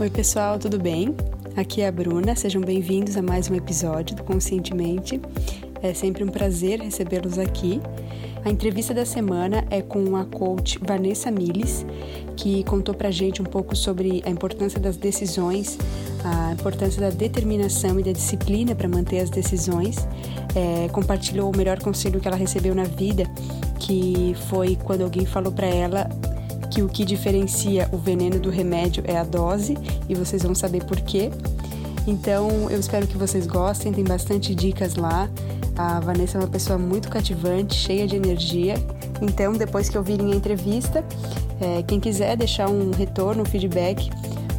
Oi, pessoal, tudo bem? Aqui é a Bruna, sejam bem-vindos a mais um episódio do Conscientemente. É sempre um prazer recebê-los aqui. A entrevista da semana é com a coach Vanessa Miles, que contou pra gente um pouco sobre a importância das decisões, a importância da determinação e da disciplina para manter as decisões. É, compartilhou o melhor conselho que ela recebeu na vida, que foi quando alguém falou para ela que o que diferencia o veneno do remédio é a dose e vocês vão saber por quê. Então, eu espero que vocês gostem, tem bastante dicas lá. A Vanessa é uma pessoa muito cativante, cheia de energia. Então, depois que ouvirem a entrevista, é, quem quiser deixar um retorno, um feedback,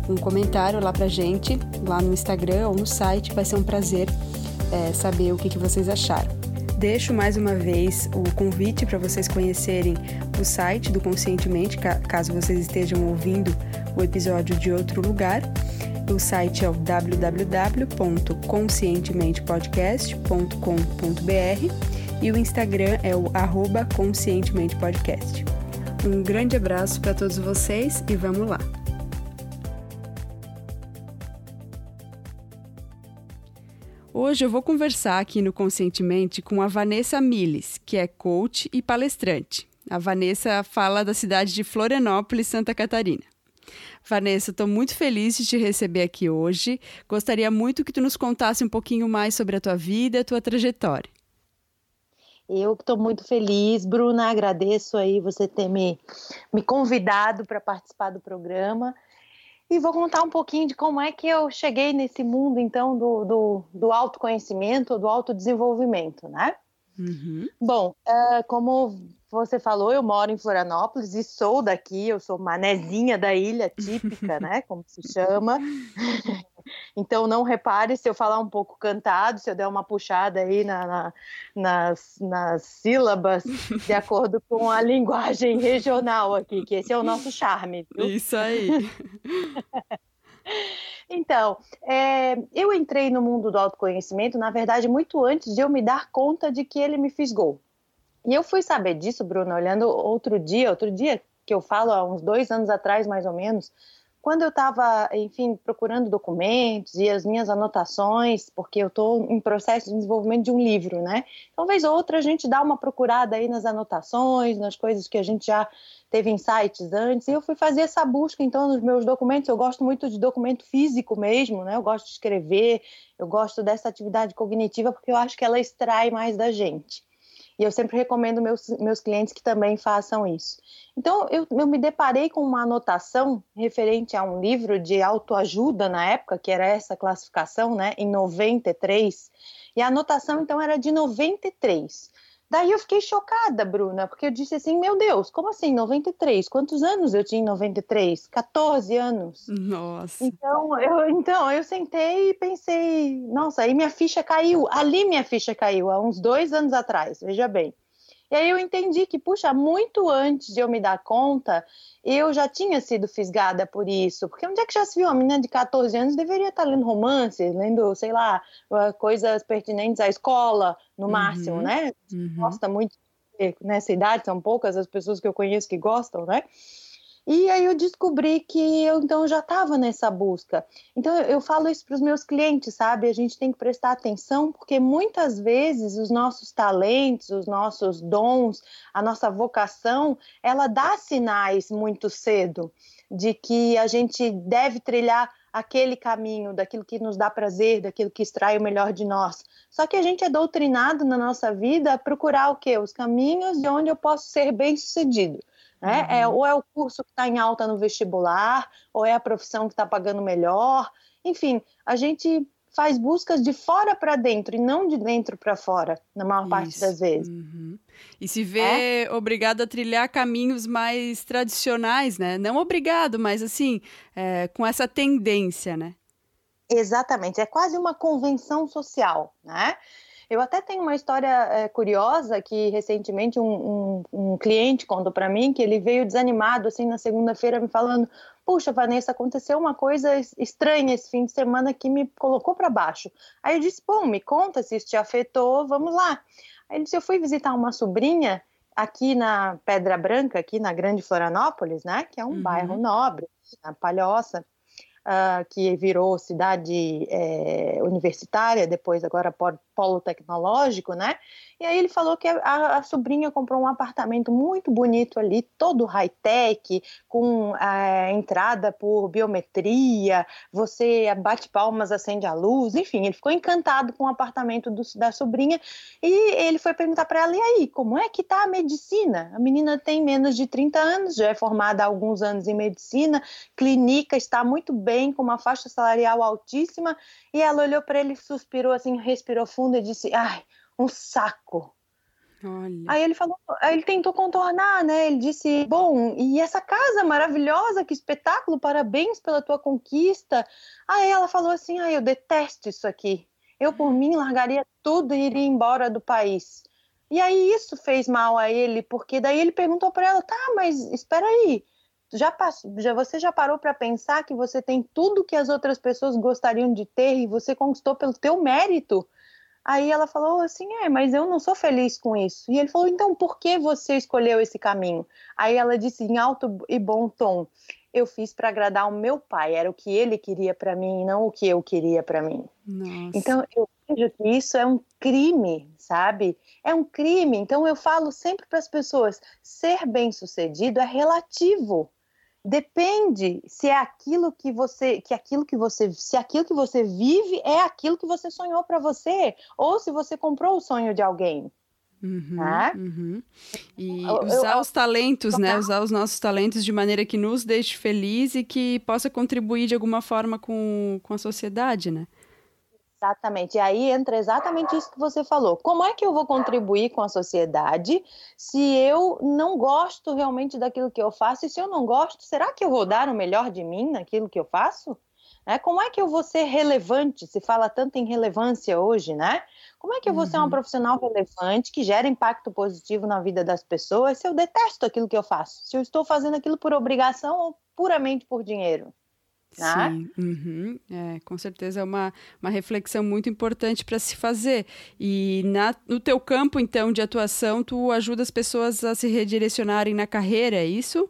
um comentário lá pra gente, lá no Instagram ou no site, vai ser um prazer é, saber o que, que vocês acharam. Deixo mais uma vez o convite para vocês conhecerem o site do Conscientemente, caso vocês estejam ouvindo o episódio de outro lugar. O site é o www.conscientementepodcast.com.br e o Instagram é o arroba conscientementepodcast. Um grande abraço para todos vocês e vamos lá! Hoje eu vou conversar aqui no Conscientemente com a Vanessa Miles, que é coach e palestrante. A Vanessa fala da cidade de Florianópolis, Santa Catarina. Vanessa, estou muito feliz de te receber aqui hoje. Gostaria muito que tu nos contasse um pouquinho mais sobre a tua vida e a tua trajetória. Eu estou muito feliz, Bruna, agradeço aí você ter me, me convidado para participar do programa e vou contar um pouquinho de como é que eu cheguei nesse mundo, então, do, do, do autoconhecimento, do autodesenvolvimento, né? Uhum. Bom, uh, como você falou, eu moro em Florianópolis e sou daqui, eu sou manezinha da ilha típica, né? Como se chama. Então não repare se eu falar um pouco cantado, se eu der uma puxada aí na, na, nas, nas sílabas, de acordo com a linguagem regional aqui, que esse é o nosso charme. Viu? Isso aí. Então, é, eu entrei no mundo do autoconhecimento, na verdade, muito antes de eu me dar conta de que ele me fisgou. E eu fui saber disso, Bruno, olhando outro dia, outro dia que eu falo há uns dois anos atrás, mais ou menos, quando eu estava, enfim, procurando documentos e as minhas anotações, porque eu estou em processo de desenvolvimento de um livro, né? Talvez outra a gente dá uma procurada aí nas anotações, nas coisas que a gente já teve insights antes, e eu fui fazer essa busca, então, nos meus documentos. Eu gosto muito de documento físico mesmo, né? Eu gosto de escrever, eu gosto dessa atividade cognitiva, porque eu acho que ela extrai mais da gente. E eu sempre recomendo meus, meus clientes que também façam isso. Então, eu, eu me deparei com uma anotação referente a um livro de autoajuda na época, que era essa classificação, né, em 93. E a anotação, então, era de 93. Daí eu fiquei chocada, Bruna, porque eu disse assim: meu Deus, como assim 93? Quantos anos eu tinha em 93? 14 anos. Nossa. Então eu, então, eu sentei e pensei: nossa, aí minha ficha caiu. Ali minha ficha caiu, há uns dois anos atrás, veja bem. E aí eu entendi que, puxa, muito antes de eu me dar conta, eu já tinha sido fisgada por isso. Porque onde é que já se viu? Uma menina de 14 anos deveria estar lendo romances, lendo, sei lá, coisas pertinentes à escola, no uhum, máximo, né? Uhum. Gosta muito nessa idade, são poucas as pessoas que eu conheço que gostam, né? E aí eu descobri que eu então já estava nessa busca. Então eu falo isso para os meus clientes, sabe? A gente tem que prestar atenção porque muitas vezes os nossos talentos, os nossos dons, a nossa vocação, ela dá sinais muito cedo de que a gente deve trilhar aquele caminho, daquilo que nos dá prazer, daquilo que extrai o melhor de nós. Só que a gente é doutrinado na nossa vida a procurar o quê? Os caminhos de onde eu posso ser bem-sucedido. Né? É, uhum. É, ou é o curso que está em alta no vestibular, ou é a profissão que está pagando melhor. Enfim, a gente faz buscas de fora para dentro e não de dentro para fora, na maior Isso. parte das vezes. Uhum. E se vê é? obrigado a trilhar caminhos mais tradicionais, né? Não obrigado, mas assim, é, com essa tendência, né? Exatamente, é quase uma convenção social, né? Eu até tenho uma história é, curiosa que recentemente um, um, um cliente contou para mim que ele veio desanimado assim na segunda-feira me falando: "Puxa, Vanessa, aconteceu uma coisa estranha esse fim de semana que me colocou para baixo". Aí eu disse: "Bom, me conta se isso te afetou, vamos lá". Aí ele disse: "Eu fui visitar uma sobrinha aqui na Pedra Branca, aqui na Grande Florianópolis, né, que é um uhum. bairro nobre, na Palhoça. Uh, que virou cidade é, universitária, depois agora polo tecnológico, né? E aí ele falou que a, a sobrinha comprou um apartamento muito bonito ali, todo high-tech, com a é, entrada por biometria, você bate palmas, acende a luz, enfim, ele ficou encantado com o apartamento do, da sobrinha e ele foi perguntar para ela, e aí, como é que tá a medicina? A menina tem menos de 30 anos, já é formada há alguns anos em medicina, clínica, está muito bem, com uma faixa salarial altíssima, e ela olhou para ele, suspirou assim, respirou fundo e disse, ai, um saco. Olha. Aí ele falou, aí ele tentou contornar, né? Ele disse: Bom, e essa casa maravilhosa, que espetáculo, parabéns pela tua conquista. Aí ela falou assim: Ah, eu detesto isso aqui. Eu, por mim, largaria tudo e iria embora do país. E aí isso fez mal a ele, porque daí ele perguntou para ela: Tá, mas espera aí. Já, passou, já você já parou para pensar que você tem tudo que as outras pessoas gostariam de ter e você conquistou pelo teu mérito? Aí ela falou assim: é, mas eu não sou feliz com isso. E ele falou: então por que você escolheu esse caminho? Aí ela disse em alto e bom tom: eu fiz para agradar o meu pai, era o que ele queria para mim, não o que eu queria para mim. Nossa. Então eu vejo que isso é um crime, sabe? É um crime. Então eu falo sempre para as pessoas: ser bem-sucedido é relativo depende se é aquilo que você que aquilo que você se aquilo que você vive é aquilo que você sonhou para você ou se você comprou o sonho de alguém Uhum, tá? uhum. E usar eu, os talentos, né? Usar os nossos talentos de maneira que nos deixe feliz e que possa contribuir de alguma forma com, com a sociedade, né? Exatamente. E aí entra exatamente isso que você falou. Como é que eu vou contribuir com a sociedade se eu não gosto realmente daquilo que eu faço? E se eu não gosto, será que eu vou dar o melhor de mim naquilo que eu faço? Né? Como é que eu vou ser relevante? Se fala tanto em relevância hoje, né? Como é que eu vou uhum. ser um uhum. profissional relevante que gera impacto positivo na vida das pessoas se eu detesto aquilo que eu faço? Se eu estou fazendo aquilo por obrigação ou puramente por dinheiro? Né? Sim, uhum. é, com certeza é uma, uma reflexão muito importante para se fazer. E na, no teu campo, então, de atuação, tu ajuda as pessoas a se redirecionarem na carreira, é isso?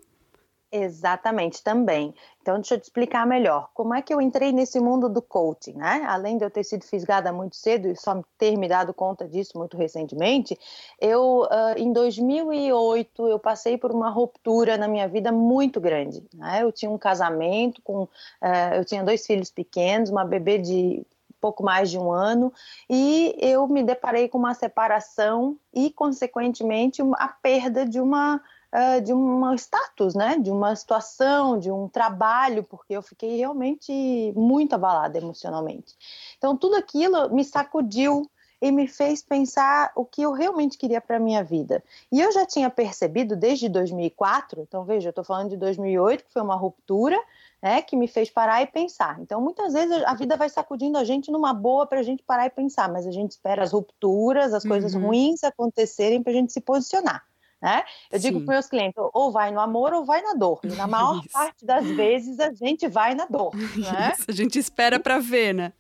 Exatamente, também. Então, deixa eu te explicar melhor. Como é que eu entrei nesse mundo do coaching, né? Além de eu ter sido fisgada muito cedo e só ter me dado conta disso muito recentemente, eu, uh, em 2008, eu passei por uma ruptura na minha vida muito grande. Né? Eu tinha um casamento com... Uh, eu tinha dois filhos pequenos, uma bebê de pouco mais de um ano, e eu me deparei com uma separação e, consequentemente, a perda de uma uh, de um status, né? De uma situação, de um trabalho, porque eu fiquei realmente muito abalada emocionalmente. Então, tudo aquilo me sacudiu e me fez pensar o que eu realmente queria para minha vida. E eu já tinha percebido desde 2004, então veja, eu estou falando de 2008, que foi uma ruptura, né, que me fez parar e pensar. Então, muitas vezes a vida vai sacudindo a gente numa boa para a gente parar e pensar, mas a gente espera as rupturas, as coisas uhum. ruins acontecerem para a gente se posicionar. Né? Eu Sim. digo para meus clientes, ou vai no amor ou vai na dor. E na maior Isso. parte das vezes a gente vai na dor. Né? Isso, a gente espera para ver, né?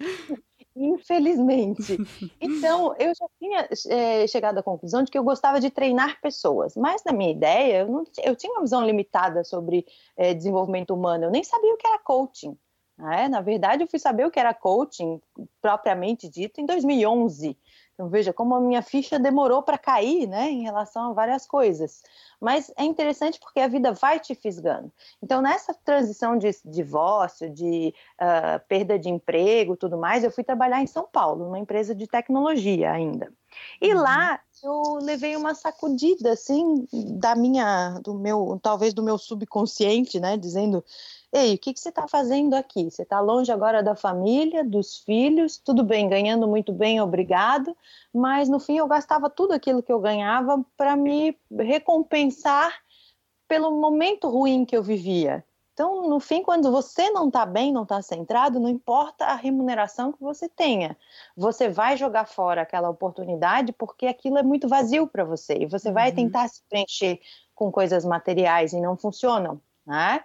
Infelizmente. Então, eu já tinha é, chegado à conclusão de que eu gostava de treinar pessoas, mas na minha ideia, eu, não, eu tinha uma visão limitada sobre é, desenvolvimento humano, eu nem sabia o que era coaching. Né? Na verdade, eu fui saber o que era coaching, propriamente dito, em 2011. Então veja como a minha ficha demorou para cair, né, em relação a várias coisas. Mas é interessante porque a vida vai te fisgando. Então nessa transição de divórcio, de uh, perda de emprego, tudo mais, eu fui trabalhar em São Paulo, numa empresa de tecnologia ainda. E uhum. lá eu levei uma sacudida assim da minha, do meu, talvez do meu subconsciente, né, dizendo Ei, o que, que você está fazendo aqui? Você está longe agora da família, dos filhos, tudo bem, ganhando muito bem, obrigado, mas no fim eu gastava tudo aquilo que eu ganhava para me recompensar pelo momento ruim que eu vivia. Então, no fim, quando você não está bem, não está centrado, não importa a remuneração que você tenha, você vai jogar fora aquela oportunidade porque aquilo é muito vazio para você e você uhum. vai tentar se preencher com coisas materiais e não funcionam, né?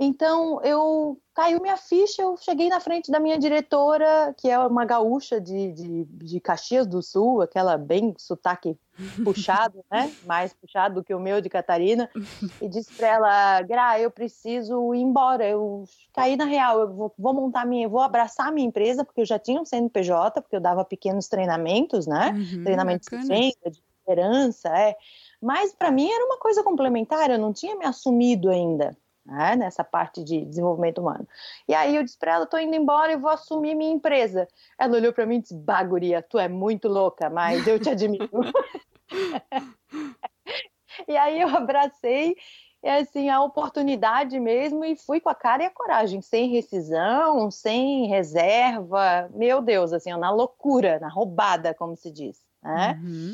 Então, eu caiu minha ficha, eu cheguei na frente da minha diretora, que é uma gaúcha de, de, de Caxias do Sul, aquela bem sotaque puxado, né? Mais puxado do que o meu de Catarina, e disse para ela, Gra, eu preciso ir embora, eu caí na real, eu vou, vou montar minha, vou abraçar minha empresa, porque eu já tinha um CNPJ, porque eu dava pequenos treinamentos, né? Uhum, treinamentos bacana. de venda, de liderança, é. Mas para mim era uma coisa complementar, eu não tinha me assumido ainda né, nessa parte de desenvolvimento humano. E aí eu disse para ela, estou indo embora e vou assumir minha empresa. Ela olhou para mim e disse, Baguria, tu é muito louca, mas eu te admiro. e aí eu abracei é assim a oportunidade mesmo e fui com a cara e a coragem, sem rescisão, sem reserva, meu Deus, assim, na loucura, na roubada, como se diz, né? Uhum.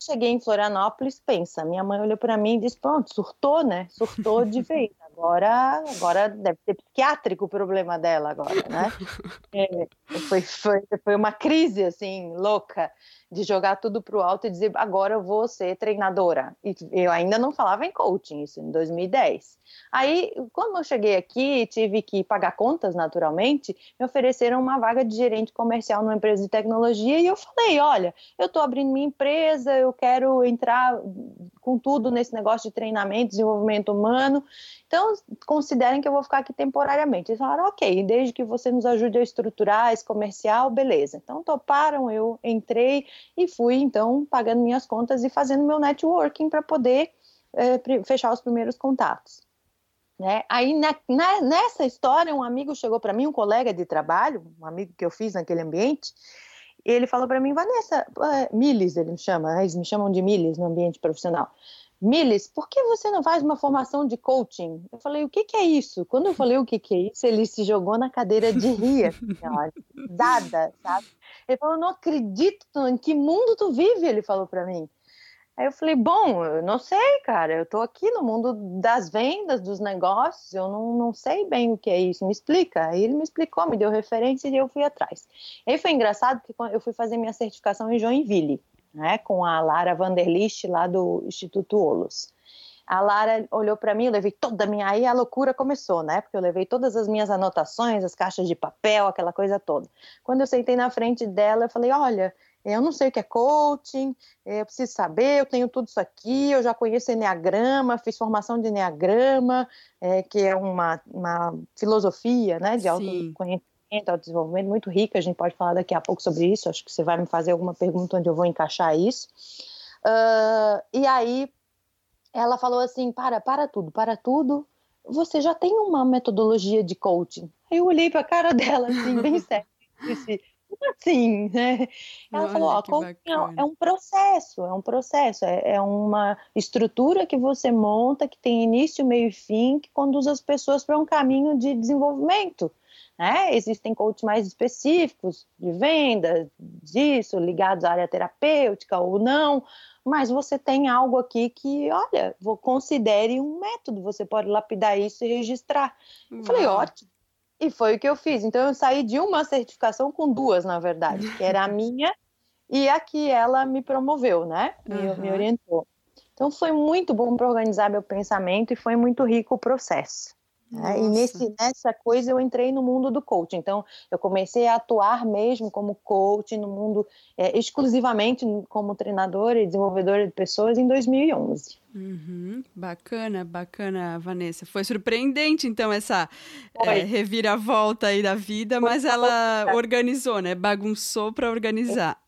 Cheguei em Florianópolis, pensa, minha mãe olhou para mim e disse, pronto, surtou, né? Surtou de vez agora, agora deve ser psiquiátrico o problema dela agora, né? É, foi, foi, foi uma crise, assim, louca de jogar tudo para o alto e dizer agora eu vou ser treinadora. E eu ainda não falava em coaching, isso em 2010. Aí, quando eu cheguei aqui, tive que pagar contas naturalmente, me ofereceram uma vaga de gerente comercial numa empresa de tecnologia e eu falei, olha, eu estou abrindo minha empresa, eu quero entrar com tudo nesse negócio de treinamento, desenvolvimento humano. Então, considerem que eu vou ficar aqui temporariamente. Eles falaram, ok, desde que você nos ajude a estruturar esse comercial, beleza. Então, toparam, eu entrei e fui, então, pagando minhas contas e fazendo meu networking para poder é, fechar os primeiros contatos. Né? Aí, na, na, nessa história, um amigo chegou para mim, um colega de trabalho, um amigo que eu fiz naquele ambiente, ele falou para mim, Vanessa, uh, Miles, ele me chama, eles me chamam de Miles no ambiente profissional. Miles, por que você não faz uma formação de coaching? Eu falei, o que, que é isso? Quando eu falei o que, que é isso, ele se jogou na cadeira de rir, dada, sabe? Ele falou, não acredito, em que mundo tu vive? Ele falou para mim. Aí eu falei, bom, eu não sei, cara, eu tô aqui no mundo das vendas, dos negócios, eu não, não sei bem o que é isso, me explica. Aí ele me explicou, me deu referência e eu fui atrás. Aí foi engraçado que eu fui fazer minha certificação em Joinville né, com a Lara Vanderlist lá do Instituto Olos. A Lara olhou para mim, eu levei toda a minha. Aí a loucura começou, né? Porque eu levei todas as minhas anotações, as caixas de papel, aquela coisa toda. Quando eu sentei na frente dela, eu falei: Olha, eu não sei o que é coaching, eu preciso saber, eu tenho tudo isso aqui, eu já conheço Enneagrama, fiz formação de Enneagrama, é, que é uma, uma filosofia né, de autoconhecimento ao desenvolvimento muito rica, a gente pode falar daqui a pouco sobre isso, acho que você vai me fazer alguma pergunta onde eu vou encaixar isso. Uh, e aí ela falou assim, para, para tudo, para tudo, você já tem uma metodologia de coaching. Aí eu olhei para a cara dela, assim, bem sério, disse, assim, né? Ela Olha, falou, ó, coaching é, é um processo, é um processo, é, é uma estrutura que você monta, que tem início, meio e fim, que conduz as pessoas para um caminho de desenvolvimento. Né? Existem coaches mais específicos de venda, disso, ligados à área terapêutica ou não, mas você tem algo aqui que, olha, vou, considere um método, você pode lapidar isso e registrar. Uhum. Eu falei, ótimo. E foi o que eu fiz. Então, eu saí de uma certificação com duas, na verdade, que era a minha e a que ela me promoveu, né? Me, uhum. me orientou. Então, foi muito bom para organizar meu pensamento e foi muito rico o processo. Né? E nesse, nessa coisa eu entrei no mundo do coaching. Então, eu comecei a atuar mesmo como coach no mundo, é, exclusivamente como treinadora e desenvolvedora de pessoas em 2011. Uhum, bacana, bacana, Vanessa. Foi surpreendente, então, essa é, reviravolta aí da vida, mas ela organizou, né? Bagunçou para organizar.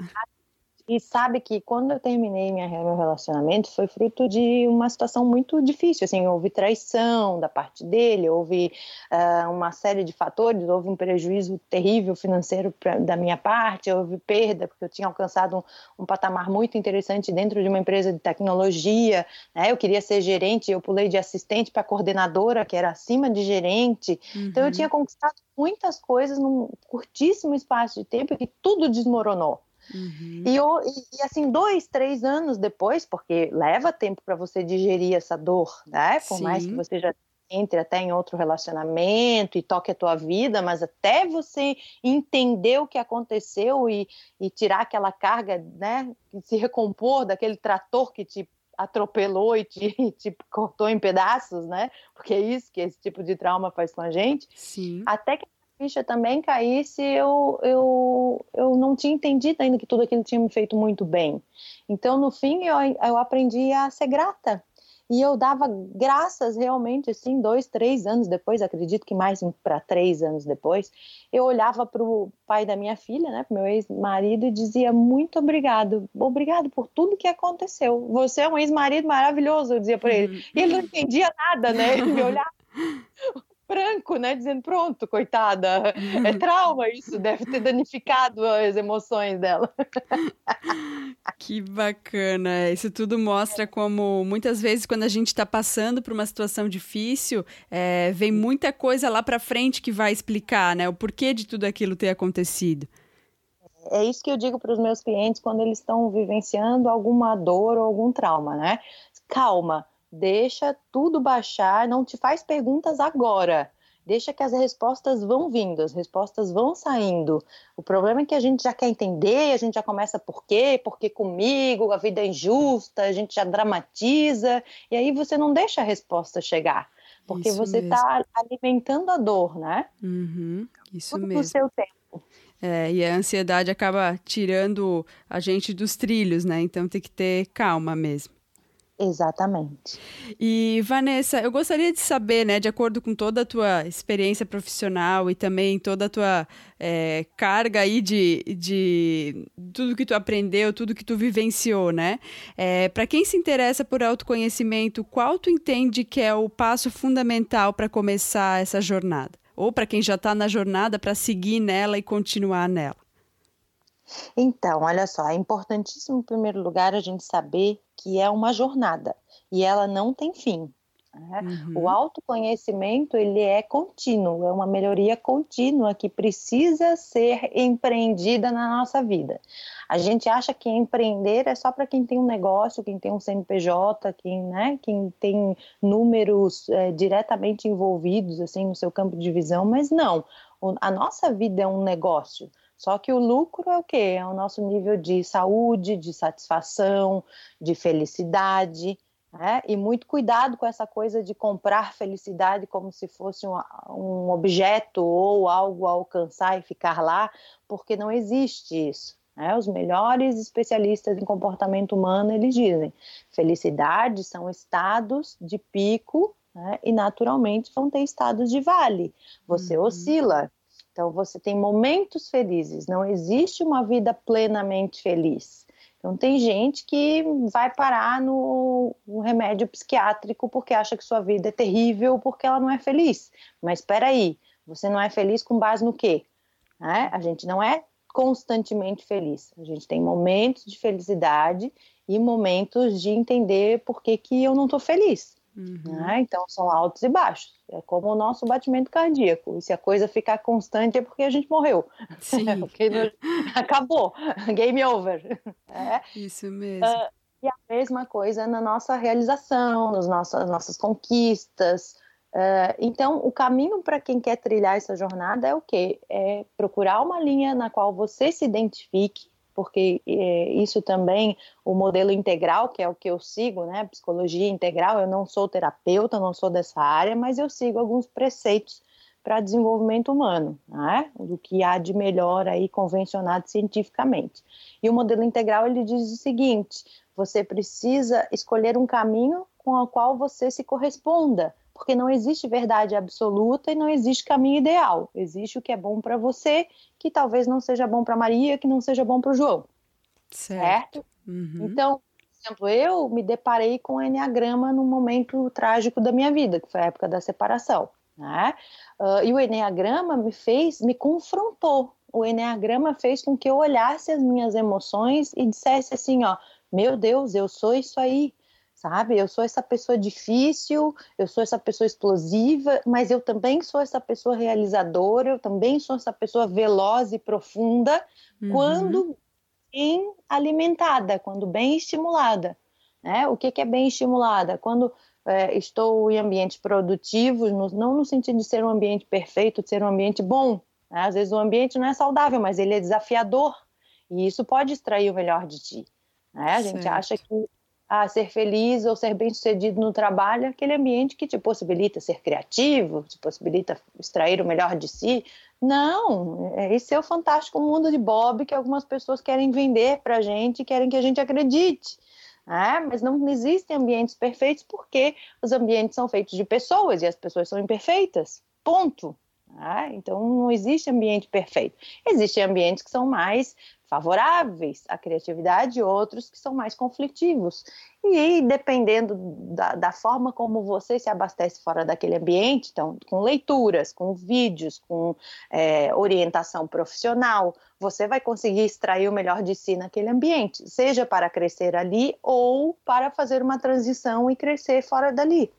E sabe que quando eu terminei minha, meu relacionamento foi fruto de uma situação muito difícil. Assim, houve traição da parte dele, houve uh, uma série de fatores, houve um prejuízo terrível financeiro pra, da minha parte, houve perda, porque eu tinha alcançado um, um patamar muito interessante dentro de uma empresa de tecnologia. Né? Eu queria ser gerente, eu pulei de assistente para coordenadora, que era acima de gerente. Uhum. Então, eu uhum. tinha conquistado muitas coisas num curtíssimo espaço de tempo que tudo desmoronou. Uhum. E, e, assim, dois, três anos depois, porque leva tempo para você digerir essa dor, né? Por Sim. mais que você já entre até em outro relacionamento e toque a tua vida, mas até você entender o que aconteceu e, e tirar aquela carga, né? Se recompor daquele trator que te atropelou e te, te, cortou em pedaços, né? Porque é isso que esse tipo de trauma faz com a gente. Sim. Até que ficha também caísse, eu, eu, eu não tinha entendido ainda que tudo aquilo tinha me feito muito bem. Então, no fim, eu, eu aprendi a ser grata e eu dava graças realmente, assim, dois, três anos depois, acredito que mais para três anos depois, eu olhava para o pai da minha filha, né, para meu ex-marido, e dizia muito obrigado, obrigado por tudo que aconteceu. Você é um ex-marido maravilhoso, eu dizia para ele. E ele não entendia nada, né? Ele me olhava branco, né? Dizendo, pronto, coitada, é trauma isso, deve ter danificado as emoções dela. Que bacana! Isso tudo mostra como muitas vezes quando a gente está passando por uma situação difícil, é, vem muita coisa lá para frente que vai explicar, né? O porquê de tudo aquilo ter acontecido. É isso que eu digo para os meus clientes quando eles estão vivenciando alguma dor ou algum trauma, né? Calma, deixa tudo baixar, não te faz perguntas agora. Deixa que as respostas vão vindo, as respostas vão saindo. O problema é que a gente já quer entender, a gente já começa por quê, porque comigo, a vida é injusta, a gente já dramatiza, e aí você não deixa a resposta chegar, porque isso você está alimentando a dor, né? Uhum, isso Tudo mesmo. No seu tempo. É, e a ansiedade acaba tirando a gente dos trilhos, né? Então tem que ter calma mesmo. Exatamente. E Vanessa, eu gostaria de saber, né, de acordo com toda a tua experiência profissional e também toda a tua é, carga aí de, de tudo que tu aprendeu, tudo que tu vivenciou, né? É, Para quem se interessa por autoconhecimento, qual tu entende que é o passo fundamental para começar essa jornada? Ou para quem já está na jornada, para seguir nela e continuar nela? Então, olha só, é importantíssimo, em primeiro lugar, a gente saber que é uma jornada e ela não tem fim. Né? Uhum. O autoconhecimento ele é contínuo, é uma melhoria contínua que precisa ser empreendida na nossa vida. A gente acha que empreender é só para quem tem um negócio, quem tem um CNPJ, quem, né, quem tem números é, diretamente envolvidos assim no seu campo de visão, mas não. A nossa vida é um negócio. Só que o lucro é o quê? É o nosso nível de saúde, de satisfação, de felicidade. Né? E muito cuidado com essa coisa de comprar felicidade como se fosse um, um objeto ou algo a alcançar e ficar lá, porque não existe isso. Né? Os melhores especialistas em comportamento humano eles dizem: felicidade são estados de pico né? e naturalmente vão ter estados de vale. Você uhum. oscila. Então, você tem momentos felizes, não existe uma vida plenamente feliz. Então, tem gente que vai parar no, remédio psiquiátrico porque acha que sua vida é terrível porque ela não é feliz. Mas espera aí, você não é feliz com base no quê? Né? A gente não é constantemente feliz. A gente tem momentos de felicidade e momentos de entender por que, que eu não estou feliz. Uhum. Né? Então são altos e baixos. É como o nosso batimento cardíaco. E se a coisa ficar constante é porque a gente morreu. Sim. porque acabou. Game over. É. Isso mesmo. Uh, e a mesma coisa na nossa realização, nas nossas, nossas conquistas. Uh, então, o caminho para quem quer trilhar essa jornada é o quê? É procurar uma linha na qual você se identifique porque é, isso também, o modelo integral, que é o que eu sigo, né, psicologia integral, eu não sou terapeuta, não sou dessa área, mas eu sigo alguns preceitos para desenvolvimento humano, né, do que há de melhor aí convencionado cientificamente. E o modelo integral, ele diz o seguinte, você precisa escolher um caminho com o qual você se corresponda, porque não existe verdade absoluta e não existe caminho ideal. Existe o que é bom para você, que talvez não seja bom para Maria, que não seja bom para o João. Certo. certo? Uhum. Então, por exemplo, eu me deparei com o Enneagrama num momento trágico da minha vida, que foi a época da separação. Né? Uh, e o Enneagrama me fez, me confrontou. O Enneagrama fez com que eu olhasse as minhas emoções e dissesse assim, ó, meu Deus, eu sou isso aí, sabe? Eu sou essa pessoa difícil, eu sou essa pessoa explosiva, mas eu também sou essa pessoa realizadora, eu também sou essa pessoa veloz e profunda uhum. quando bem alimentada, quando bem estimulada. Né? O que, que é bem estimulada? Quando é, estou em ambientes produtivos, no, não no sentido de ser um ambiente perfeito, de ser um ambiente bom. Né? Às vezes o ambiente não é saudável, mas ele é desafiador. E isso pode extrair o melhor de ti. Né? A gente acha que a ser feliz ou ser bem-sucedido no trabalho, aquele ambiente que te possibilita ser criativo, te possibilita extrair o melhor de si. Não, é, esse é o fantástico mundo de Bob que algumas pessoas querem vender para a gente, querem que a gente acredite. É, mas não existem ambientes perfeitos porque os ambientes são feitos de pessoas e as pessoas são imperfeitas. Ponto. É, então não existe ambiente perfeito. Existem ambientes que são mais favoráveis à criatividade outros que são mais conflitivos. E dependendo da, da, forma como você se abastece fora daquele ambiente, então, com leituras, com vídeos, com é, orientação profissional, você vai conseguir extrair o melhor de si naquele ambiente, seja para crescer ali ou para fazer uma transição e crescer fora dali.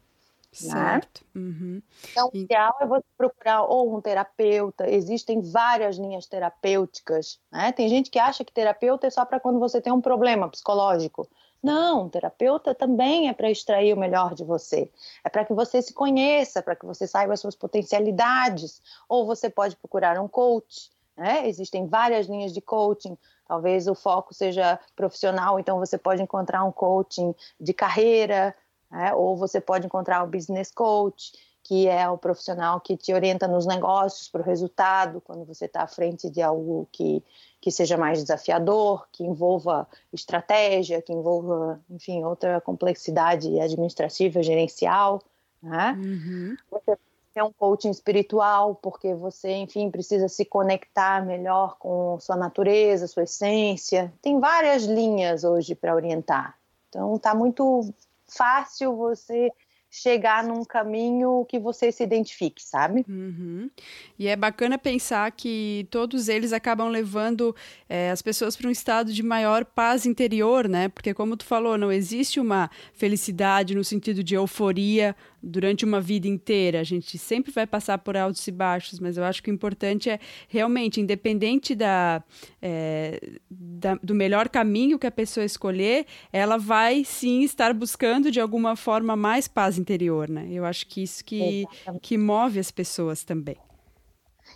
Né? Certo. Né? Uhum. Então, o ideal é você procurar ou um terapeuta, existem várias linhas terapêuticas. Né? Tem gente que acha que terapeuta é só para quando você tem um problema psicológico. Não, terapeuta também é para extrair o melhor de você. É para que você se conheça, para que você saiba as suas potencialidades. Ou você pode procurar um coach. Né? Existem várias linhas de coaching. Talvez o foco seja profissional, então você pode encontrar um coaching de carreira, né? ou você pode encontrar o business coach, que é o profissional que te orienta nos negócios para o resultado, quando você está à frente de algo que, que seja mais desafiador, que envolva estratégia, que envolva, enfim, outra complexidade administrativa, gerencial. Né? Uhum. Você tem um coaching espiritual, porque você, enfim, precisa se conectar melhor com sua natureza, sua essência. Tem várias linhas hoje para orientar. Então, está muito fácil você chegar num caminho que você se identifique, sabe? Uhum. E é bacana pensar que todos eles acabam levando é, as pessoas para um estado de maior paz interior, né? Porque, como tu falou, não existe uma felicidade no sentido de euforia durante uma vida inteira. A gente sempre vai passar por altos e baixos, mas eu acho que o importante é realmente, independente da, é, da, do melhor caminho que a pessoa escolher, ela vai sim estar buscando de alguma forma mais paz interior, né? Eu acho que isso que, que move as pessoas também.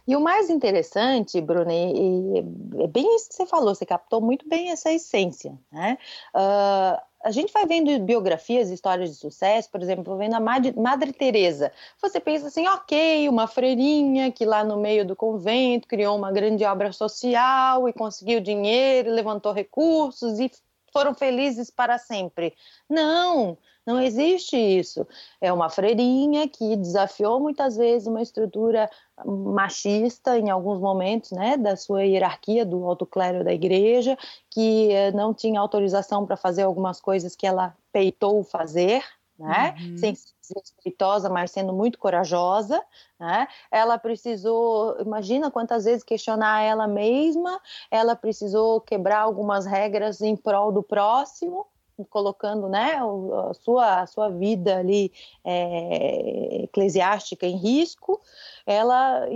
E o mais interessante, Bruna, é bem isso que você falou, você captou muito bem essa essência, né? Uh, a gente vai vendo biografias, histórias de sucesso, por exemplo, vendo a Madre, Madre Teresa. Você pensa assim, ok, uma freirinha que lá no meio do convento criou uma grande obra social e conseguiu dinheiro, levantou recursos e foram felizes para sempre. Não, não existe isso. É uma freirinha que desafiou muitas vezes uma estrutura machista em alguns momentos, né, da sua hierarquia do alto clero da igreja, que eh, não tinha autorização para fazer algumas coisas que ela peitou fazer, né, uhum. sem ser respeitosa, mas sendo muito corajosa, né? Ela precisou, imagina quantas vezes questionar ela mesma, ela precisou quebrar algumas regras em prol do próximo, colocando né, a, sua, a sua vida ali é, eclesiástica em risco, ela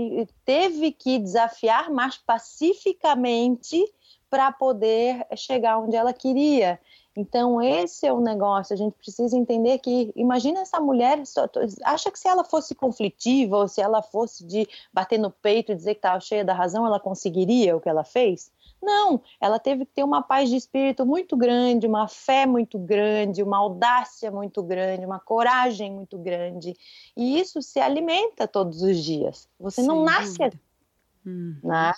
teve que desafiar mais pacificamente para poder chegar onde ela queria. Então, esse é o negócio. A gente precisa entender que, imagina essa mulher, acha que se ela fosse conflitiva ou se ela fosse de bater no peito e dizer que estava cheia da razão, ela conseguiria o que ela fez? Não, ela teve que ter uma paz de espírito muito grande, uma fé muito grande, uma audácia muito grande, uma coragem muito grande. E isso se alimenta todos os dias. Você Sem não nasce assim. Hum. Né?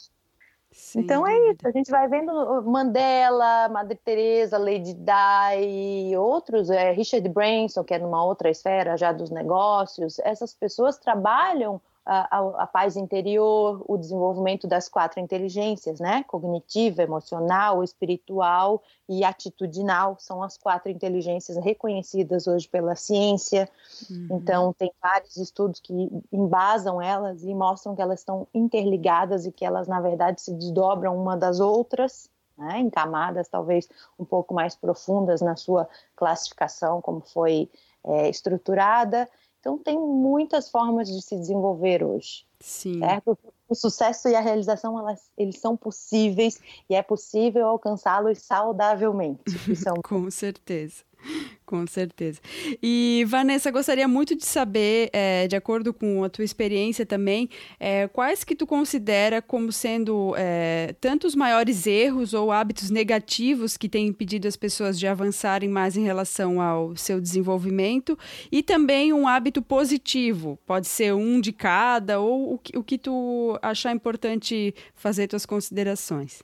então é isso, a gente vai vendo Mandela, Madre Teresa, Lady Di, outros, é, Richard Branson, que é numa outra esfera já dos negócios, essas pessoas trabalham a, a, paz interior, o desenvolvimento das quatro inteligências, né? Cognitiva, emocional, espiritual e atitudinal são as quatro inteligências reconhecidas hoje pela ciência. Uhum. Então, tem vários estudos que embasam elas e mostram que elas estão interligadas e que elas, na verdade, se desdobram uma das outras. Né, em camadas talvez um pouco mais profundas na sua classificação, como foi é, estruturada, então, tem muitas formas de se desenvolver hoje. Sim. Certo? O sucesso e a realização, elas, eles são possíveis e é possível alcançá-los saudavelmente. É um... Com certeza. Com certeza. E, Vanessa, gostaria muito de saber, é, de acordo com a tua experiência também, é, quais que tu considera como sendo é, maiores erros ou hábitos negativos que têm impedido as pessoas de avançarem mais em relação ao seu desenvolvimento e também um hábito positivo, pode ser um de cada ou o que, o que tu achar importante fazer tuas considerações.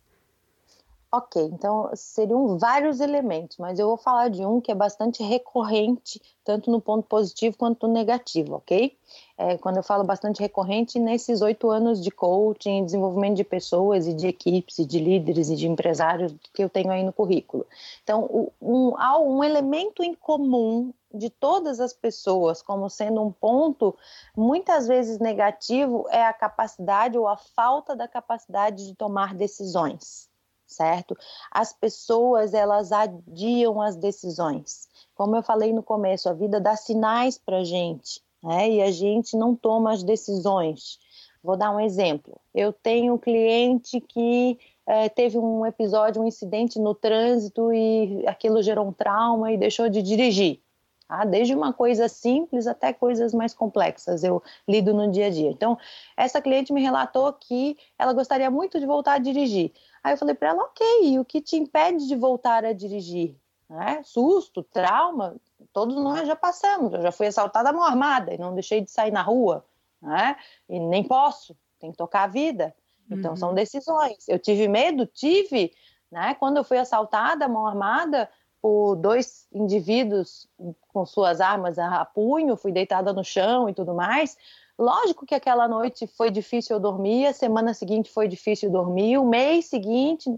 Ok, então seriam vários elementos, mas eu vou falar de um que é bastante recorrente, tanto no ponto positivo quanto no negativo, ok? É, quando eu falo bastante recorrente, nesses oito anos de coaching, desenvolvimento de pessoas e de equipes, e de líderes e de empresários que eu tenho aí no currículo. Então, um, há um elemento em comum de todas as pessoas como sendo um ponto muitas vezes negativo é a capacidade ou a falta da capacidade de tomar decisões certo? As pessoas, elas adiam as decisões. Como eu falei no começo, a vida dá sinais para a gente, né? E a gente não toma as decisões. Vou dar um exemplo. Eu tenho um cliente que é, teve um episódio, um incidente no trânsito e aquilo gerou um trauma e deixou de dirigir. Tá? Desde uma coisa simples até coisas mais complexas, eu lido no dia a dia. Então, essa cliente me relatou que ela gostaria muito de voltar a dirigir, Aí eu falei para ela, ok, o que te impede de voltar a dirigir? Né? Susto, trauma, todos nós já passamos. Eu já fui assaltada mão armada e não deixei de sair na rua, né? E nem posso, tem que tocar a vida. Então uhum. são decisões. Eu tive medo, tive, né? Quando eu fui assaltada mão armada por dois indivíduos com suas armas a punho, fui deitada no chão e tudo mais. Lógico que aquela noite foi difícil eu dormir, a semana seguinte foi difícil dormir, o mês seguinte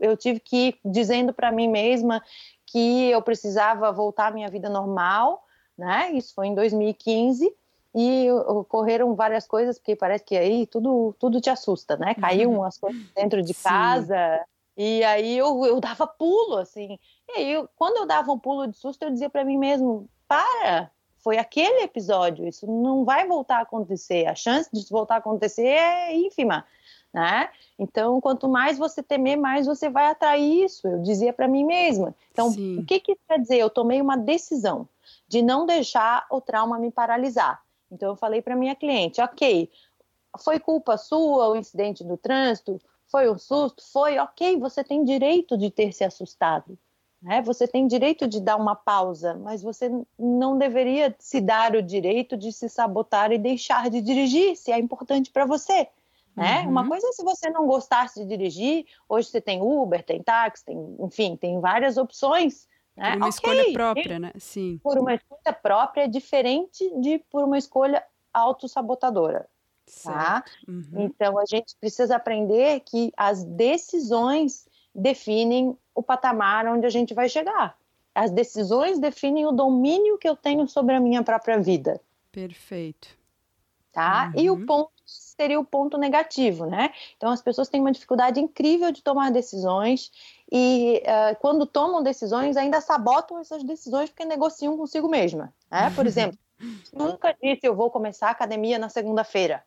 eu tive que ir dizendo para mim mesma que eu precisava voltar à minha vida normal, né? Isso foi em 2015 e ocorreram várias coisas, porque parece que aí tudo, tudo te assusta, né? Caiu umas coisas dentro de Sim. casa, e aí eu, eu dava pulo, assim. E aí, eu, quando eu dava um pulo de susto, eu dizia para mim mesmo: para, foi aquele episódio, isso não vai voltar a acontecer, a chance de voltar a acontecer é ínfima, né? Então, quanto mais você temer, mais você vai atrair isso, eu dizia para mim mesma. Então, Sim. o que, que quer dizer? Eu tomei uma decisão de não deixar o trauma me paralisar. Então, eu falei para minha cliente, ok, foi culpa sua o incidente do trânsito? Foi um susto? Foi, ok, você tem direito de ter se assustado. Né? Você tem direito de dar uma pausa, mas você não deveria se dar o direito de se sabotar e deixar de dirigir, se é importante para você. Né? Uhum. Uma coisa é se você não gostasse de dirigir, hoje você tem Uber, tem táxi, tem, enfim, tem várias opções. Né? Por uma okay. escolha própria, né? Sim. Por uma escolha própria é diferente de por uma escolha autossabotadora. Tá? Uhum. Então a gente precisa aprender que as decisões definem o patamar onde a gente vai chegar. As decisões definem o domínio que eu tenho sobre a minha própria vida. Perfeito. Tá? Uhum. E o uhum. ponto seria o ponto negativo, né? Então as pessoas têm uma dificuldade incrível de tomar decisões e uh, quando tomam decisões ainda sabotam essas decisões porque negociam consigo mesma. Né? Por exemplo, nunca disse eu vou começar a academia na segunda-feira.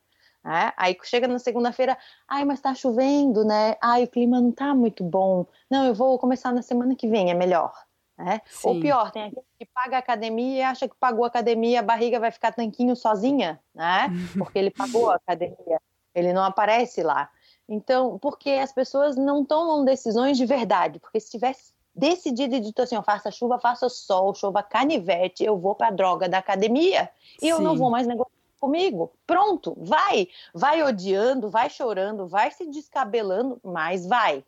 Né? Aí chega na segunda-feira, ai, mas tá chovendo, né? Ai, o clima não tá muito bom. Não, eu vou começar na semana que vem, é melhor. Né? Ou pior, tem gente que paga a academia e acha que pagou a academia, a barriga vai ficar tanquinho sozinha, né? Porque ele pagou a academia, ele não aparece lá. Então, porque as pessoas não tomam decisões de verdade, porque se tivesse decidido e dito assim, faça chuva, faça sol, chova canivete, eu vou para a droga da academia e Sim. eu não vou mais negociar comigo. Pronto, vai. Vai odiando, vai chorando, vai se descabelando, mas vai.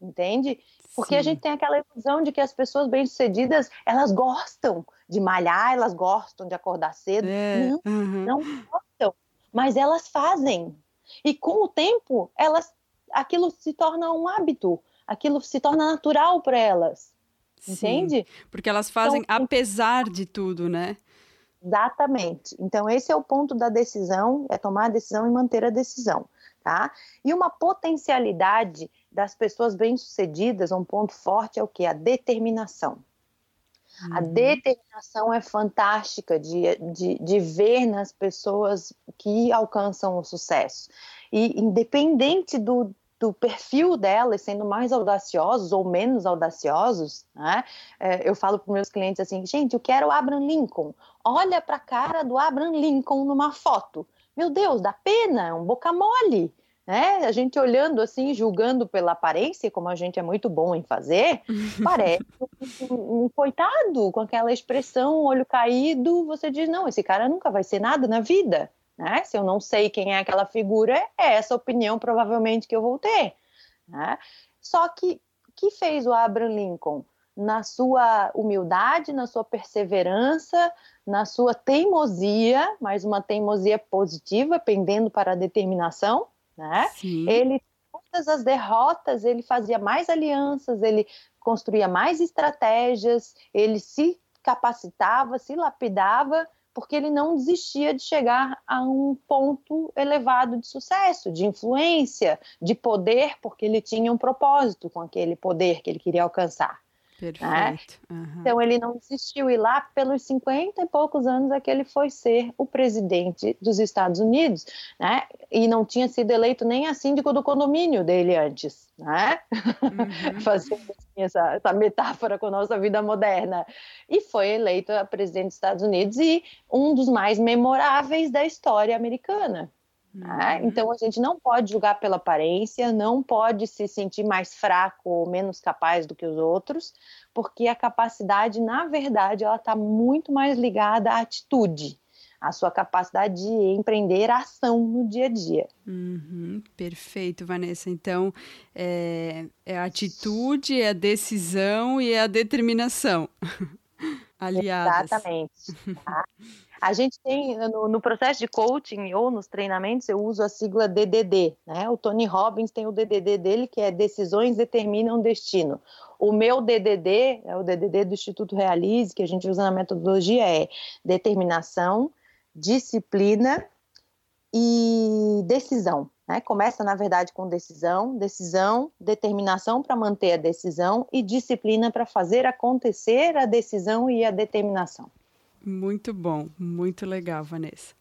Entende? Porque Sim. a gente tem aquela ilusão de que as pessoas bem-sucedidas, elas gostam de malhar, elas gostam de acordar cedo. É. Não, uhum. não gostam, mas elas fazem. E com o tempo, elas aquilo se torna um hábito, aquilo se torna natural para elas. Sim, entende? Porque elas fazem então, apesar de tudo, né? Exatamente. Então, esse é o ponto da decisão, é tomar a decisão e manter a decisão, tá? E uma potencialidade das pessoas bem-sucedidas, um ponto forte é o que? A determinação. Uhum. A determinação é fantástica de, de, de ver nas pessoas que alcançam o sucesso. E independente do do perfil dela sendo mais audaciosos ou menos audaciosos, né? É, eu falo para meus clientes assim, gente, eu quero o Abraham Lincoln. Olha para a cara do Abraham Lincoln numa foto. Meu Deus, dá pena, é um boca mole. Né? A gente olhando assim, julgando pela aparência, como a gente é muito bom em fazer, parece um, um, coitado com aquela expressão, olho caído. Você diz: não, esse cara nunca vai ser nada na vida. Né? Se eu não sei quem é aquela figura, é essa opinião provavelmente que eu vou ter. Né? Só que o que fez o Abraham Lincoln? Na sua humildade, na sua perseverança, na sua teimosia, mas uma teimosia positiva, pendendo para a determinação, né? Ele todas as derrotas, ele fazia mais alianças, ele construía mais estratégias, ele se capacitava, se lapidava porque ele não desistia de chegar a um ponto elevado de sucesso, de influência, de poder, porque ele tinha um propósito com aquele poder que ele queria alcançar. Perfeito. Né? Uhum. Então ele não desistiu e lá pelos 50 e poucos anos é que ele foi ser o presidente dos Estados Unidos, né? E não tinha sido eleito nem a síndico do condomínio dele antes, né? Uhum. Fazendo assim, essa, essa metáfora com a nossa vida moderna. E foi eleito a presidente dos Estados Unidos e um dos mais memoráveis da história americana. Né? Uhum. Então a gente não pode julgar pela aparência, não pode se sentir mais fraco ou menos capaz do que os outros, porque a capacidade, na verdade, ela está muito mais ligada à atitude, à sua capacidade de empreender ação no dia a dia. Uhum, perfeito, Vanessa. Então é, é a atitude, é a decisão e é a determinação. Aliadas. Exatamente. Tá? A gente tem, no, no, processo de coaching ou nos treinamentos, eu uso a sigla DDD, né? O Tony Robbins tem o DDD dele, que é Decisões Determinam Destino. O meu DDD, é o DDD do Instituto Realize, que a gente usa na metodologia, é determinação, disciplina e decisão. Né? Começa, na verdade, com decisão, decisão, determinação para manter a decisão e disciplina para fazer acontecer a decisão e a determinação. Muito bom, muito legal, Vanessa.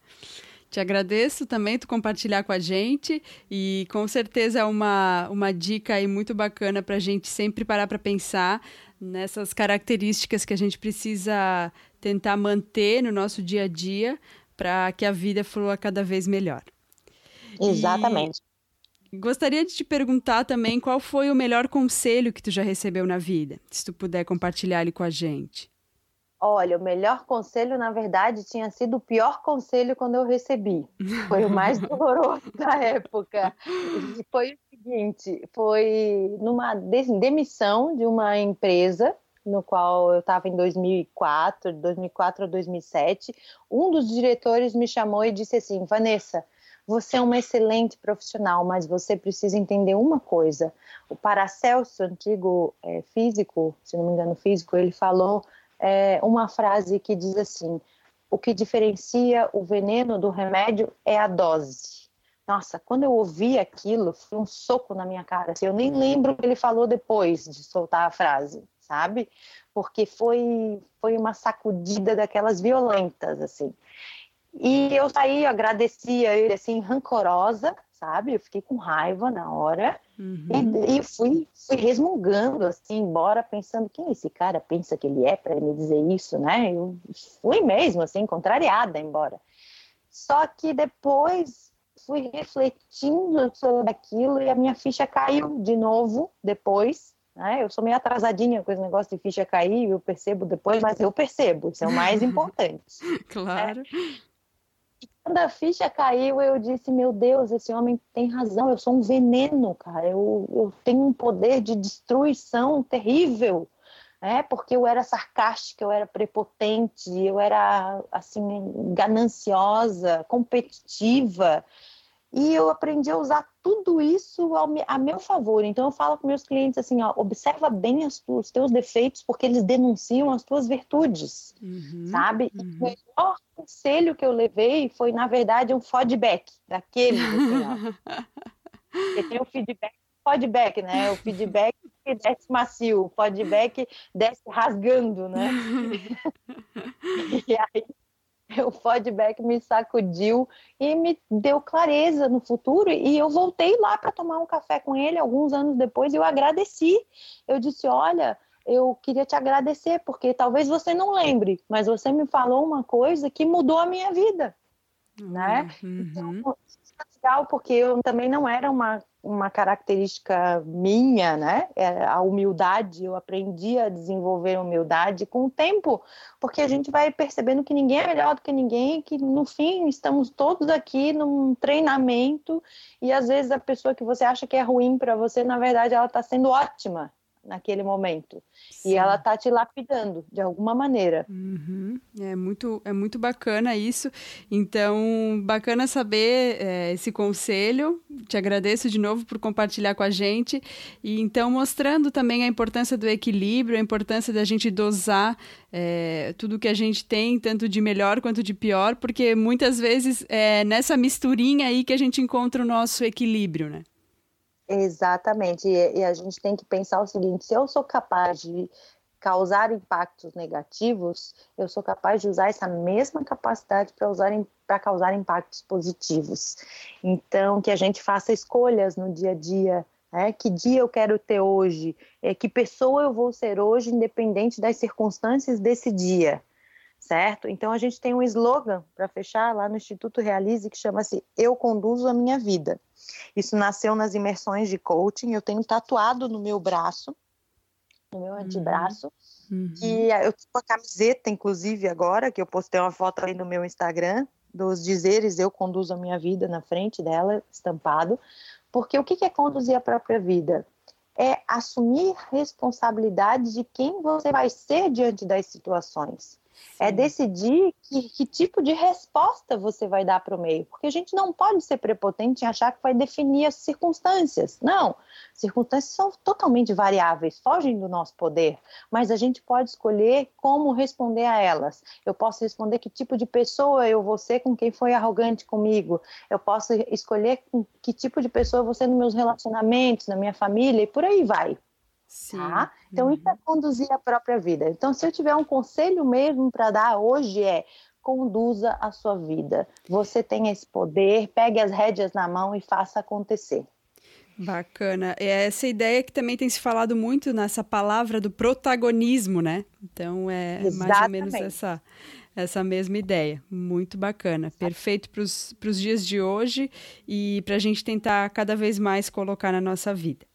Te agradeço também tu compartilhar com a gente e com certeza é uma, uma dica aí muito bacana para a gente sempre parar para pensar nessas características que a gente precisa tentar manter no nosso dia a dia para que a vida flua cada vez melhor. Exatamente. E gostaria de te perguntar também qual foi o melhor conselho que tu já recebeu na vida, se tu puder compartilhar ele com a gente. Olha, o melhor conselho, na verdade, tinha sido o pior conselho quando eu recebi. Foi o mais doloroso da época. E foi o seguinte: foi numa demissão de uma empresa no qual eu estava em 2004, 2004 a 2007. Um dos diretores me chamou e disse assim: Vanessa, você é uma excelente profissional, mas você precisa entender uma coisa. O Paracelso, antigo é, físico, se não me engano, físico, ele falou é, uma frase que diz assim: o que diferencia o veneno do remédio é a dose. Nossa, quando eu ouvi aquilo, foi um soco na minha cara. Assim, eu nem lembro o que ele falou depois de soltar a frase, sabe? Porque foi, foi uma sacudida daquelas violentas, assim. E eu saí, eu agradecia ele, assim, rancorosa, sabe? Eu fiquei com raiva na hora uhum. e, e, fui, fui resmungando assim, embora pensando quem esse cara pensa que ele é para me dizer isso, né? Eu fui mesmo assim, contrariada embora. Só que depois fui refletindo sobre aquilo e a minha ficha caiu de novo depois. Né? Eu sou meio atrasadinha com esse negócio de ficha cair, eu percebo depois, mas eu percebo, isso é o mais importante. claro. Né? Quando a ficha caiu, eu disse: Meu Deus, esse homem tem razão. Eu sou um veneno, cara. Eu, eu tenho um poder de destruição terrível. É, porque eu era sarcástica, eu era prepotente, eu era assim gananciosa, competitiva. E eu aprendi a usar tudo isso ao, a meu favor. Então eu falo com meus clientes assim, ó, observa bem tu, os teus defeitos, porque eles denunciam as tuas virtudes, uhum, sabe? Uhum. O melhor conselho que eu levei foi, na verdade, um feedback daquele. Porque tem o feedback, feedback, né? O feedback que desce macio, o feedback desce rasgando, né? e aí o feedback me sacudiu e me deu clareza no futuro. E eu voltei lá para tomar um café com ele alguns anos depois e eu agradeci. Eu disse: Olha, eu queria te agradecer, porque talvez você não lembre, mas você me falou uma coisa que mudou a minha vida. Né? Uhum. Então, é legal, porque eu também não era uma uma característica minha, né? É a humildade, eu aprendi a desenvolver humildade com o tempo, porque a gente vai percebendo que ninguém é melhor do que ninguém, que no fim estamos todos aqui num treinamento e às vezes a pessoa que você acha que é ruim para você, na verdade ela está sendo ótima naquele momento. Sim. E ela tá te lapidando de alguma maneira. Uhum. É muito, é muito bacana isso. Então, bacana saber é, esse conselho. Te agradeço de novo por compartilhar com a gente. E então, mostrando também a importância do equilíbrio, a importância da gente dosar é, tudo que a gente tem, tanto de melhor quanto de pior, porque muitas vezes é nessa misturinha aí que a gente encontra o nosso equilíbrio, né? Exatamente, e, e, a gente tem que pensar o seguinte: se eu sou capaz de causar impactos negativos, eu sou capaz de usar essa mesma capacidade para usar para causar impactos positivos. Então, que a gente faça escolhas no dia a dia. Né? Que dia eu quero ter hoje? É, que pessoa eu vou ser hoje, independente das circunstâncias desse dia certo? Então a gente tem um slogan para fechar lá no Instituto Realize que chama-se Eu conduzo a minha vida. Isso nasceu nas imersões de coaching, eu tenho tatuado no meu braço, no meu antebraço, uhum. e eu tenho uma camiseta, inclusive, agora, que eu postei uma foto aí no meu Instagram, dos dizeres Eu conduzo a minha vida na frente dela, estampado, porque o que é conduzir a própria vida? É assumir responsabilidade de quem você vai ser diante das situações. É decidir que, que, tipo de resposta você vai dar para o meio. Porque a gente não pode ser prepotente em achar que vai definir as circunstâncias. Não. Circunstâncias são totalmente variáveis, fogem do nosso poder. Mas a gente pode escolher como responder a elas. Eu posso responder que tipo de pessoa eu vou ser com quem foi arrogante comigo. Eu posso escolher que tipo de pessoa eu vou ser nos meus relacionamentos, na minha família e por aí vai. Sim. Tá? Então, uhum. isso é conduzir a própria vida. Então, se eu tiver um conselho mesmo para dar hoje é conduza a sua vida. Você tem esse poder, pegue as rédeas na mão e faça acontecer. Bacana. É essa ideia que também tem se falado muito nessa palavra do protagonismo, né? Então é Exatamente. mais ou menos essa, essa mesma ideia. Muito bacana. Perfeito para os dias de hoje e para a gente tentar cada vez mais colocar na nossa vida.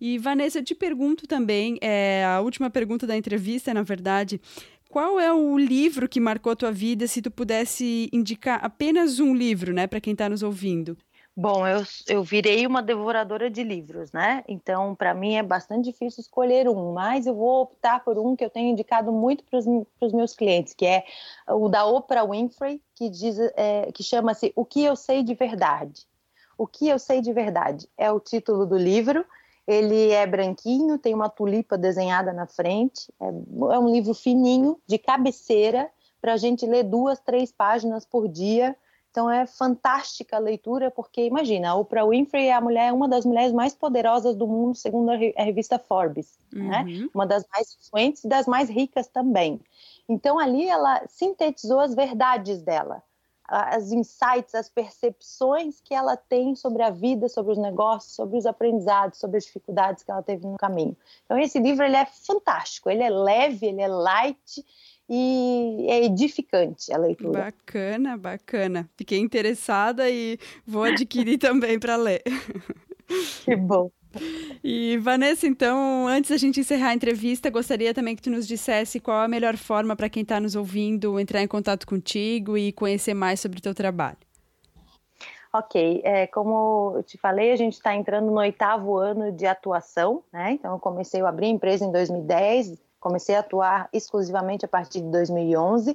E, Vanessa, eu te pergunto também, é, a última pergunta da entrevista, na verdade, qual é o livro que marcou a tua vida, se tu pudesse indicar apenas um livro, né, para quem está nos ouvindo? Bom, eu, eu virei uma devoradora de livros, né? Então, para mim é bastante difícil escolher um, mas eu vou optar por um que eu tenho indicado muito para os meus clientes, que é o da Oprah Winfrey, que, diz, é, que chama-se O que eu sei de verdade. O que eu sei de verdade é o título do livro ele é branquinho, tem uma tulipa desenhada na frente. É, é um livro fininho, de cabeceira, para a gente ler duas, três páginas por dia. Então é fantástica a leitura, porque imagina, a Oprah Winfrey é a mulher, uma das mulheres mais poderosas do mundo, segundo a revista Forbes, né? uhum. né? Uma das mais influentes e das mais ricas também. Então ali ela sintetizou as verdades dela as insights, as percepções que ela tem sobre a vida, sobre os negócios, sobre os aprendizados, sobre as dificuldades que ela teve no caminho. Então esse livro ele é fantástico, ele é leve, ele é light e é edificante a leitura. Bacana, bacana. Fiquei interessada e vou adquirir também para ler. Que bom. E Vanessa, então, antes da gente encerrar a entrevista, gostaria também que tu nos dissesse qual a melhor forma para quem está nos ouvindo entrar em contato contigo e conhecer mais sobre o teu trabalho. Ok, é, como eu te falei, a gente está entrando no oitavo ano de atuação, né? Então, eu comecei, eu abri a empresa em 2010, comecei a atuar exclusivamente a partir de 2011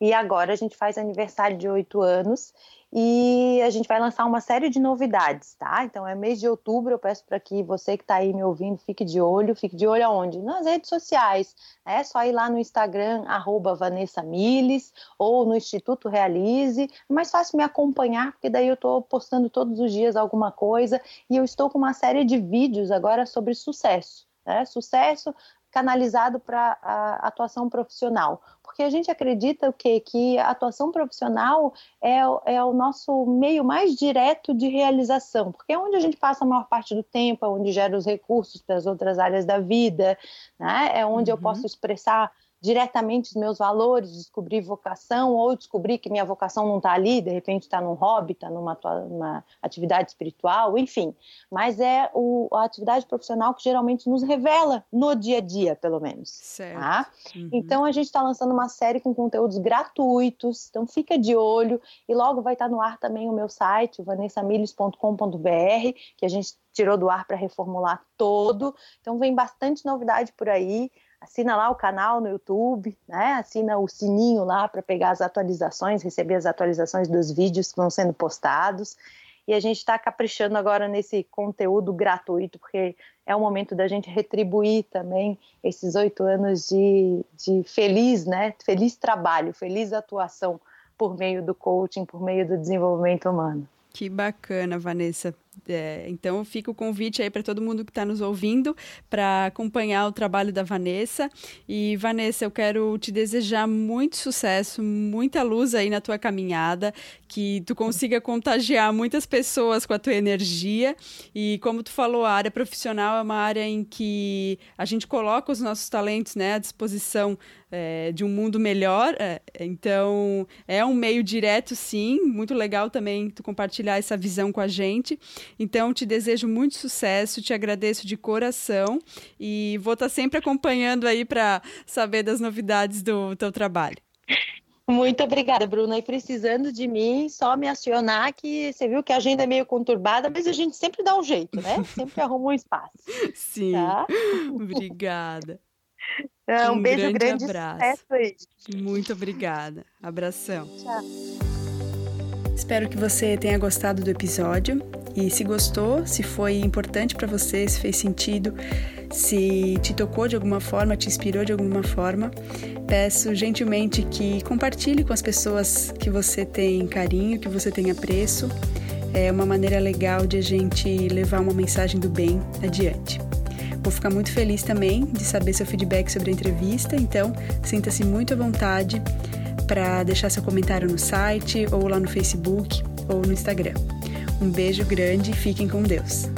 e agora a gente faz aniversário de oito anos e a gente vai lançar uma série de novidades, tá? Então é mês de outubro, eu peço para que você que está aí me ouvindo fique de olho, fique de olho aonde? Nas redes sociais, né? é só ir lá no Instagram, arroba Vanessa Miles, ou no Instituto Realize, é mais fácil me acompanhar, porque daí eu estou postando todos os dias alguma coisa, e eu estou com uma série de vídeos agora sobre sucesso, né? Sucesso canalizado para a atuação profissional. Porque a gente acredita o quê? que a atuação profissional é, é o nosso meio mais direto de realização, porque é onde a gente passa a maior parte do tempo, é onde gera os recursos para as outras áreas da vida, né? é onde uhum. eu posso expressar diretamente os meus valores, descobrir vocação ou descobrir que minha vocação não está ali, de repente está num hobby, está numa, numa, atividade espiritual, enfim. Mas é o, a atividade profissional que geralmente nos revela no dia a dia, pelo menos. Certo. Tá? Uhum. Então a gente está lançando uma série com conteúdos gratuitos, então fica de olho e logo vai estar tá no ar também o meu site, vanessamiles.com.br, que a gente tirou do ar para reformular todo. Então vem bastante novidade por aí assina lá o canal no YouTube, né? Assina o sininho lá para pegar as atualizações, receber as atualizações dos vídeos que vão sendo postados. E a gente está caprichando agora nesse conteúdo gratuito, porque é o momento da gente retribuir também esses oito anos de, de feliz, né? Feliz trabalho, feliz atuação por meio do coaching, por meio do desenvolvimento humano. Que bacana, Vanessa. É, então fica o convite aí para todo mundo que está nos ouvindo para acompanhar o trabalho da Vanessa. E Vanessa, eu quero te desejar muito sucesso, muita luz aí na tua caminhada, que tu consiga contagiar muitas pessoas com a tua energia. E como tu falou, a área profissional é uma área em que a gente coloca os nossos talentos né, à disposição é, de um mundo melhor. É, então é um meio direto, sim. Muito legal também tu compartilhar essa visão com a gente. Então, te desejo muito sucesso, te agradeço de coração e vou estar sempre acompanhando aí para saber das novidades do teu trabalho. Muito obrigada, Bruna. E precisando de mim, só me acionar que você viu que a agenda é meio conturbada, mas a gente sempre dá um jeito, né? Sempre arruma um espaço. Sim. Tá? Obrigada. Um, um, beijo grande, grande abraço. Muito obrigada. Abração. Tchau. Espero que você tenha gostado do episódio e se gostou, se foi importante para você, se fez sentido, se te tocou de alguma forma, te inspirou de alguma forma, peço gentilmente que compartilhe com as pessoas que você tem carinho, que você tem apreço. É uma maneira legal de a gente levar uma mensagem do bem adiante. Vou ficar muito feliz também de saber seu feedback sobre a entrevista, então sinta-se muito à vontade para deixar seu comentário no site ou lá no Facebook ou no Instagram. Um beijo grande e fiquem com Deus.